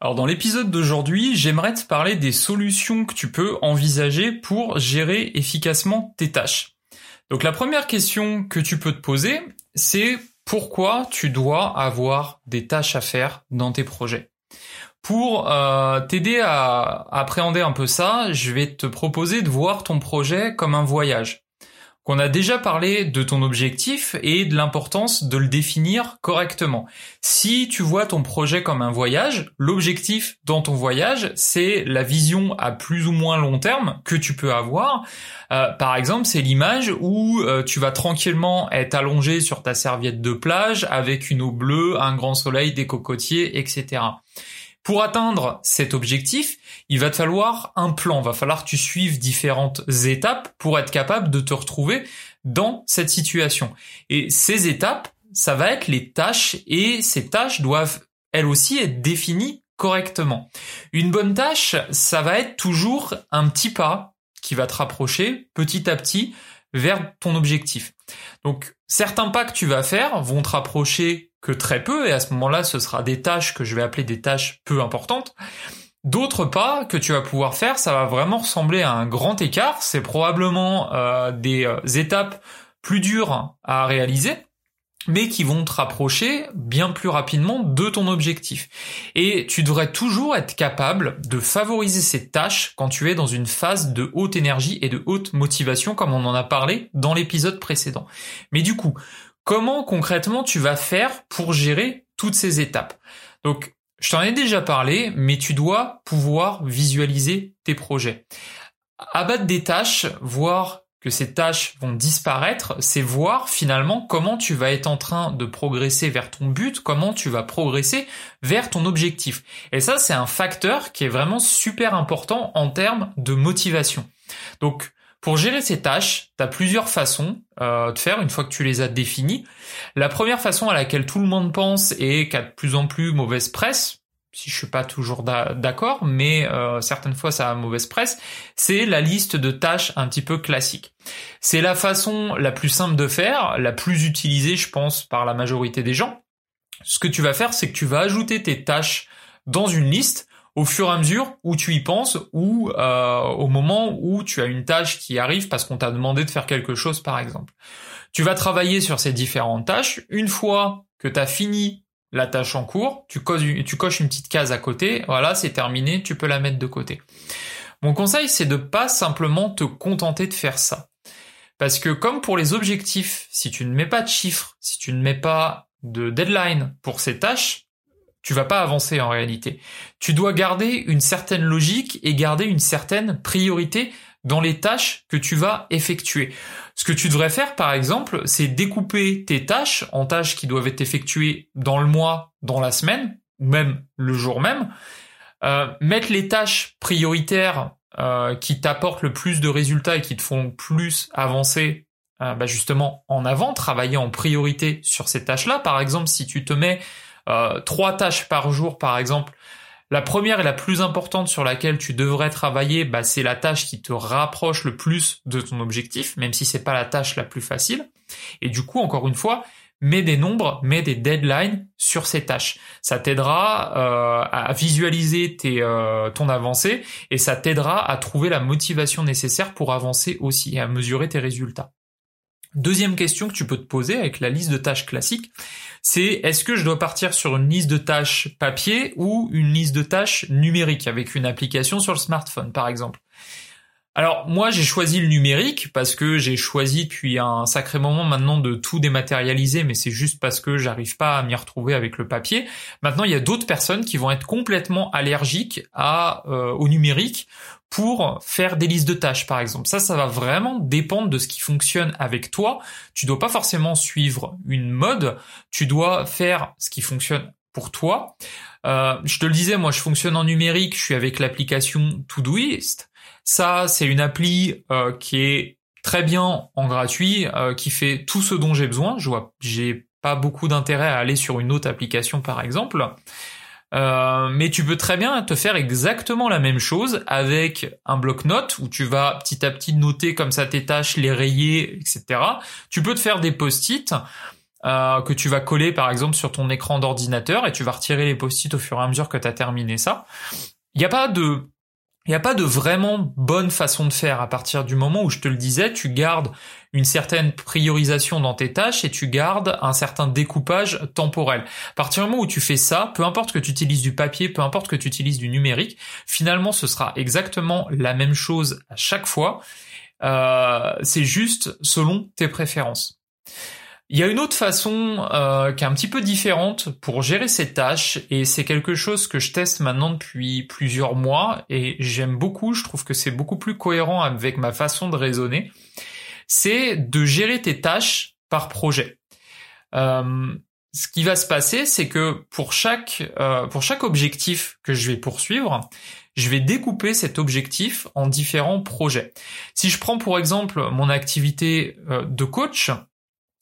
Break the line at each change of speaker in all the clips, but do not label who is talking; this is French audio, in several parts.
Alors dans l'épisode d'aujourd'hui, j'aimerais te parler des solutions que tu peux envisager pour gérer efficacement tes tâches. Donc la première question que tu peux te poser, c'est pourquoi tu dois avoir des tâches à faire dans tes projets. Pour euh, t'aider à appréhender un peu ça, je vais te proposer de voir ton projet comme un voyage. On a déjà parlé de ton objectif et de l'importance de le définir correctement. Si tu vois ton projet comme un voyage, l'objectif dans ton voyage, c'est la vision à plus ou moins long terme que tu peux avoir. Euh, par exemple, c'est l'image où euh, tu vas tranquillement être allongé sur ta serviette de plage avec une eau bleue, un grand soleil, des cocotiers, etc. Pour atteindre cet objectif, il va te falloir un plan, va falloir que tu suives différentes étapes pour être capable de te retrouver dans cette situation. Et ces étapes, ça va être les tâches et ces tâches doivent elles aussi être définies correctement. Une bonne tâche, ça va être toujours un petit pas qui va te rapprocher petit à petit vers ton objectif. Donc certains pas que tu vas faire vont te rapprocher que très peu, et à ce moment-là, ce sera des tâches que je vais appeler des tâches peu importantes. D'autres pas que tu vas pouvoir faire, ça va vraiment ressembler à un grand écart. C'est probablement euh, des euh, étapes plus dures à réaliser, mais qui vont te rapprocher bien plus rapidement de ton objectif. Et tu devrais toujours être capable de favoriser ces tâches quand tu es dans une phase de haute énergie et de haute motivation, comme on en a parlé dans l'épisode précédent. Mais du coup, Comment concrètement tu vas faire pour gérer toutes ces étapes Donc, je t'en ai déjà parlé, mais tu dois pouvoir visualiser tes projets. Abattre des tâches, voir que ces tâches vont disparaître, c'est voir finalement comment tu vas être en train de progresser vers ton but, comment tu vas progresser vers ton objectif. Et ça, c'est un facteur qui est vraiment super important en termes de motivation. Donc, pour gérer ces tâches, tu as plusieurs façons euh, de faire une fois que tu les as définies. La première façon à laquelle tout le monde pense et qui a de plus en plus mauvaise presse, si je suis pas toujours d'accord, mais euh, certaines fois ça a mauvaise presse, c'est la liste de tâches un petit peu classique. C'est la façon la plus simple de faire, la plus utilisée je pense par la majorité des gens. Ce que tu vas faire, c'est que tu vas ajouter tes tâches dans une liste au fur et à mesure où tu y penses ou euh, au moment où tu as une tâche qui arrive parce qu'on t'a demandé de faire quelque chose par exemple. Tu vas travailler sur ces différentes tâches. Une fois que tu as fini la tâche en cours, tu tu coches une petite case à côté, voilà, c'est terminé, tu peux la mettre de côté. Mon conseil, c'est de pas simplement te contenter de faire ça. Parce que comme pour les objectifs, si tu ne mets pas de chiffres, si tu ne mets pas de deadline pour ces tâches, tu vas pas avancer en réalité. Tu dois garder une certaine logique et garder une certaine priorité dans les tâches que tu vas effectuer. Ce que tu devrais faire, par exemple, c'est découper tes tâches en tâches qui doivent être effectuées dans le mois, dans la semaine, ou même le jour même. Euh, mettre les tâches prioritaires euh, qui t'apportent le plus de résultats et qui te font plus avancer euh, bah justement en avant, travailler en priorité sur ces tâches-là. Par exemple, si tu te mets euh, trois tâches par jour, par exemple, la première et la plus importante sur laquelle tu devrais travailler, bah, c'est la tâche qui te rapproche le plus de ton objectif, même si c'est pas la tâche la plus facile. Et du coup, encore une fois, mets des nombres, mets des deadlines sur ces tâches. Ça t'aidera euh, à visualiser euh, ton avancée et ça t'aidera à trouver la motivation nécessaire pour avancer aussi et à mesurer tes résultats. Deuxième question que tu peux te poser avec la liste de tâches classique, c'est est-ce que je dois partir sur une liste de tâches papier ou une liste de tâches numérique avec une application sur le smartphone par exemple? Alors moi j'ai choisi le numérique parce que j'ai choisi depuis un sacré moment maintenant de tout dématérialiser mais c'est juste parce que j'arrive pas à m'y retrouver avec le papier. Maintenant il y a d'autres personnes qui vont être complètement allergiques à euh, au numérique pour faire des listes de tâches par exemple. Ça ça va vraiment dépendre de ce qui fonctionne avec toi. Tu dois pas forcément suivre une mode, tu dois faire ce qui fonctionne pour toi. Euh, je te le disais, moi je fonctionne en numérique, je suis avec l'application Todoist. Ça, c'est une appli euh, qui est très bien en gratuit, euh, qui fait tout ce dont j'ai besoin. Je vois, j'ai pas beaucoup d'intérêt à aller sur une autre application par exemple. Euh, mais tu peux très bien te faire exactement la même chose avec un bloc-notes où tu vas petit à petit noter comme ça tes tâches, les rayer, etc. Tu peux te faire des post-it euh, que tu vas coller par exemple sur ton écran d'ordinateur et tu vas retirer les post-it au fur et à mesure que tu as terminé ça. Il n'y a pas de il n'y a pas de vraiment bonne façon de faire à partir du moment où je te le disais, tu gardes une certaine priorisation dans tes tâches et tu gardes un certain découpage temporel. À partir du moment où tu fais ça, peu importe que tu utilises du papier, peu importe que tu utilises du numérique, finalement ce sera exactement la même chose à chaque fois. Euh, c'est juste selon tes préférences. Il y a une autre façon euh, qui est un petit peu différente pour gérer ces tâches et c'est quelque chose que je teste maintenant depuis plusieurs mois et j'aime beaucoup, je trouve que c'est beaucoup plus cohérent avec ma façon de raisonner, c'est de gérer tes tâches par projet. Euh, ce qui va se passer, c'est que pour chaque euh, pour chaque objectif que je vais poursuivre, je vais découper cet objectif en différents projets. Si je prends pour exemple mon activité de coach,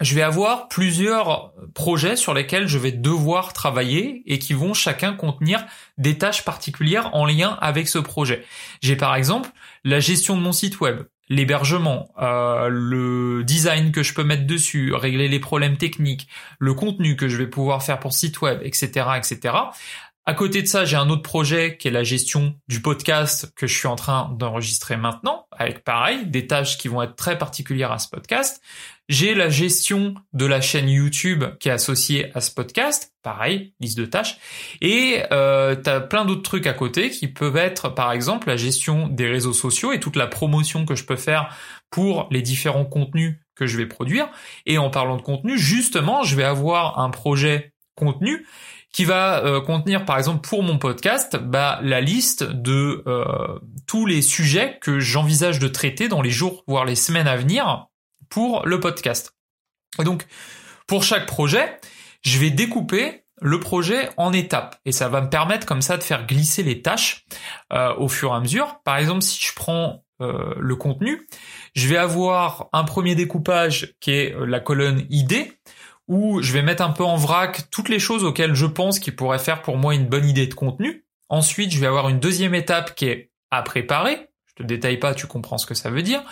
je vais avoir plusieurs projets sur lesquels je vais devoir travailler et qui vont chacun contenir des tâches particulières en lien avec ce projet. J'ai par exemple la gestion de mon site web, l'hébergement, euh, le design que je peux mettre dessus, régler les problèmes techniques, le contenu que je vais pouvoir faire pour site web, etc., etc. À côté de ça, j'ai un autre projet qui est la gestion du podcast que je suis en train d'enregistrer maintenant, avec pareil, des tâches qui vont être très particulières à ce podcast. J'ai la gestion de la chaîne YouTube qui est associée à ce podcast, pareil, liste de tâches. Et euh, tu as plein d'autres trucs à côté qui peuvent être, par exemple, la gestion des réseaux sociaux et toute la promotion que je peux faire pour les différents contenus que je vais produire. Et en parlant de contenu, justement, je vais avoir un projet contenu qui va euh, contenir par exemple pour mon podcast bah, la liste de euh, tous les sujets que j'envisage de traiter dans les jours voire les semaines à venir pour le podcast. Et donc pour chaque projet, je vais découper le projet en étapes et ça va me permettre comme ça de faire glisser les tâches euh, au fur et à mesure. Par exemple, si je prends le contenu, je vais avoir un premier découpage qui est la colonne idée où je vais mettre un peu en vrac toutes les choses auxquelles je pense qui pourraient faire pour moi une bonne idée de contenu. Ensuite, je vais avoir une deuxième étape qui est à préparer. Je te détaille pas, tu comprends ce que ça veut dire.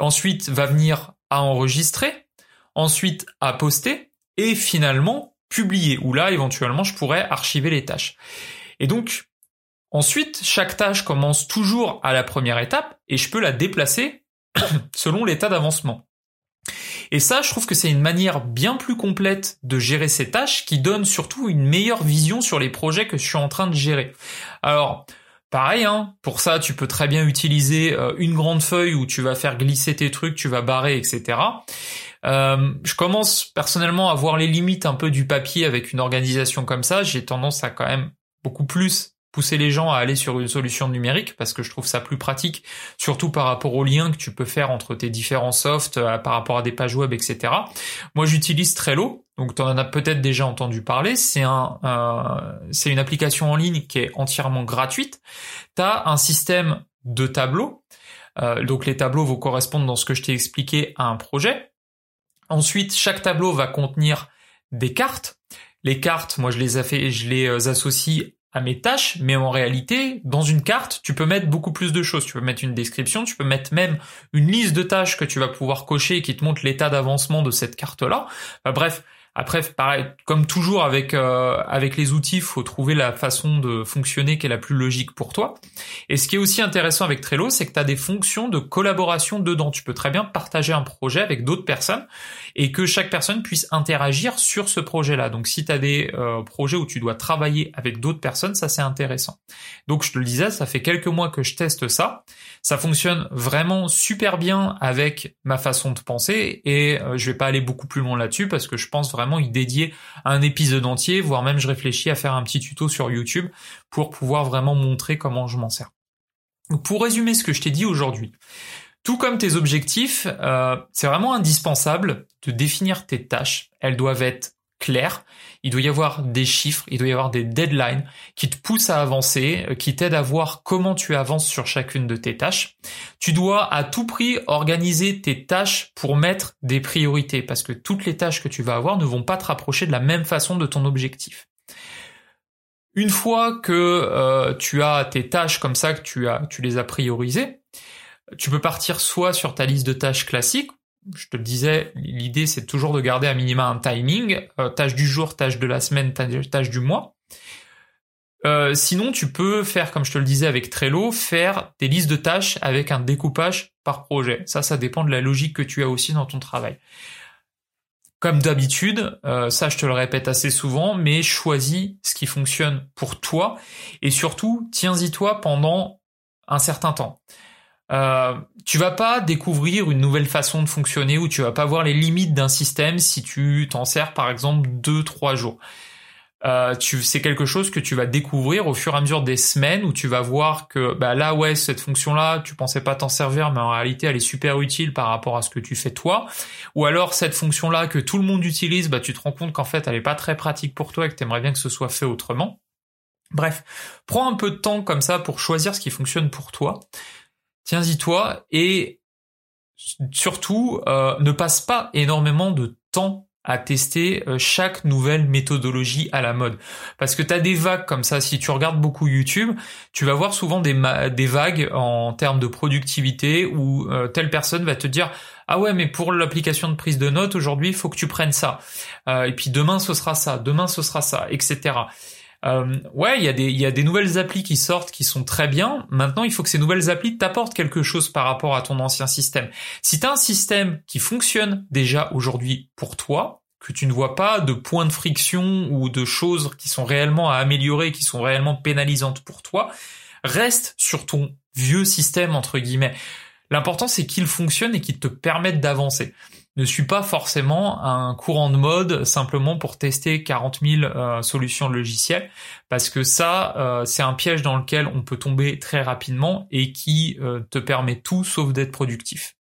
Ensuite, va venir à enregistrer. Ensuite, à poster. Et finalement, publier. Où là, éventuellement, je pourrais archiver les tâches. Et donc, ensuite, chaque tâche commence toujours à la première étape et je peux la déplacer selon l'état d'avancement. Et ça, je trouve que c'est une manière bien plus complète de gérer ces tâches qui donne surtout une meilleure vision sur les projets que je suis en train de gérer. Alors, pareil, hein, pour ça, tu peux très bien utiliser euh, une grande feuille où tu vas faire glisser tes trucs, tu vas barrer, etc. Euh, je commence personnellement à voir les limites un peu du papier avec une organisation comme ça. J'ai tendance à quand même beaucoup plus pousser les gens à aller sur une solution numérique parce que je trouve ça plus pratique, surtout par rapport aux liens que tu peux faire entre tes différents softs, euh, par rapport à des pages web, etc. Moi, j'utilise Trello, donc tu en as peut-être déjà entendu parler. C'est un, euh, c'est une application en ligne qui est entièrement gratuite. Tu as un système de tableaux. Euh, donc les tableaux vont correspondre dans ce que je t'ai expliqué à un projet. Ensuite, chaque tableau va contenir des cartes. Les cartes, moi je les, ai fait, je les associe à mes tâches, mais en réalité, dans une carte, tu peux mettre beaucoup plus de choses. Tu peux mettre une description, tu peux mettre même une liste de tâches que tu vas pouvoir cocher et qui te montre l'état d'avancement de cette carte-là. bref, après, pareil, comme toujours avec euh, avec les outils, il faut trouver la façon de fonctionner qui est la plus logique pour toi. Et ce qui est aussi intéressant avec Trello, c'est que tu as des fonctions de collaboration dedans. Tu peux très bien partager un projet avec d'autres personnes et que chaque personne puisse interagir sur ce projet-là. Donc si tu as des euh, projets où tu dois travailler avec d'autres personnes, ça c'est intéressant. Donc je te le disais, ça fait quelques mois que je teste ça. Ça fonctionne vraiment super bien avec ma façon de penser et euh, je vais pas aller beaucoup plus loin là-dessus parce que je pense vraiment y dédier un épisode entier, voire même je réfléchis à faire un petit tuto sur YouTube pour pouvoir vraiment montrer comment je m'en sers. pour résumer ce que je t'ai dit aujourd'hui, tout comme tes objectifs, euh, c'est vraiment indispensable de définir tes tâches. Elles doivent être clair, il doit y avoir des chiffres, il doit y avoir des deadlines qui te poussent à avancer, euh, qui t'aident à voir comment tu avances sur chacune de tes tâches. Tu dois à tout prix organiser tes tâches pour mettre des priorités parce que toutes les tâches que tu vas avoir ne vont pas te rapprocher de la même façon de ton objectif. Une fois que euh, tu as tes tâches comme ça, que tu tu les as priorisées, tu peux partir soit sur ta liste de tâches classique. Je te le disais, l'idée c'est toujours de garder à minima un timing, euh, tâche du jour, tâche de la semaine, tâche du mois. Euh, sinon, tu peux faire, comme je te le disais avec Trello, faire des listes de tâches avec un découpage par projet. Ça, ça dépend de la logique que tu as aussi dans ton travail. Comme d'habitude, euh, ça je te le répète assez souvent, mais choisis ce qui fonctionne pour toi et surtout tiens-y toi pendant un certain temps. Euh, tu vas pas découvrir une nouvelle façon de fonctionner ou tu vas pas voir les limites d'un système si tu t'en sers par exemple deux trois jours. Euh, c'est quelque chose que tu vas découvrir au fur et à mesure des semaines où tu vas voir que bah là ouais cette fonction là tu pensais pas t'en servir mais en réalité elle est super utile par rapport à ce que tu fais toi. Ou alors cette fonction là que tout le monde utilise bah tu te rends compte qu'en fait elle est pas très pratique pour toi et que tu aimerais bien que ce soit fait autrement. Bref prends un peu de temps comme ça pour choisir ce qui fonctionne pour toi tiens-y toi et surtout euh, ne passe pas énormément de temps à tester euh, chaque nouvelle méthodologie à la mode. Parce que tu as des vagues comme ça, si tu regardes beaucoup YouTube, tu vas voir souvent des, des vagues en termes de productivité où euh, telle personne va te dire ah ouais mais pour l'application de prise de notes aujourd'hui il faut que tu prennes ça et puis demain ce sera ça demain ce sera ça etc euh, ouais, il y a des y a des nouvelles applis qui sortent qui sont très bien. Maintenant, il faut que ces nouvelles applis t'apportent quelque chose par rapport à ton ancien système. Si tu as un système qui fonctionne déjà aujourd'hui pour toi, que tu ne vois pas de points de friction ou de choses qui sont réellement à améliorer, qui sont réellement pénalisantes pour toi, reste sur ton vieux système entre guillemets. L'important c'est qu'il fonctionne et qu'il te permette d'avancer ne suis pas forcément un courant de mode simplement pour tester 40 000 euh, solutions logicielles, parce que ça, euh, c'est un piège dans lequel on peut tomber très rapidement et qui euh, te permet tout sauf d'être productif.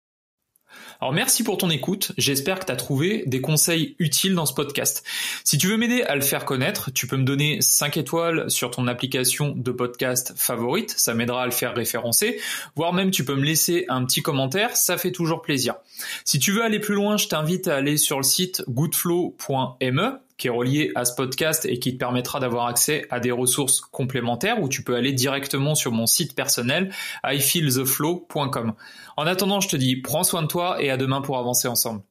Alors merci pour ton écoute, j'espère que tu as trouvé des conseils utiles dans ce podcast. Si tu veux m'aider à le faire connaître, tu peux me donner 5 étoiles sur ton application de podcast favorite, ça m'aidera à le faire référencer, voire même tu peux me laisser un petit commentaire, ça fait toujours plaisir. Si tu veux aller plus loin, je t'invite à aller sur le site goodflow.me qui est relié à ce podcast et qui te permettra d'avoir accès à des ressources complémentaires où tu peux aller directement sur mon site personnel ifeeltheflow.com. En attendant, je te dis prends soin de toi et à demain pour avancer ensemble.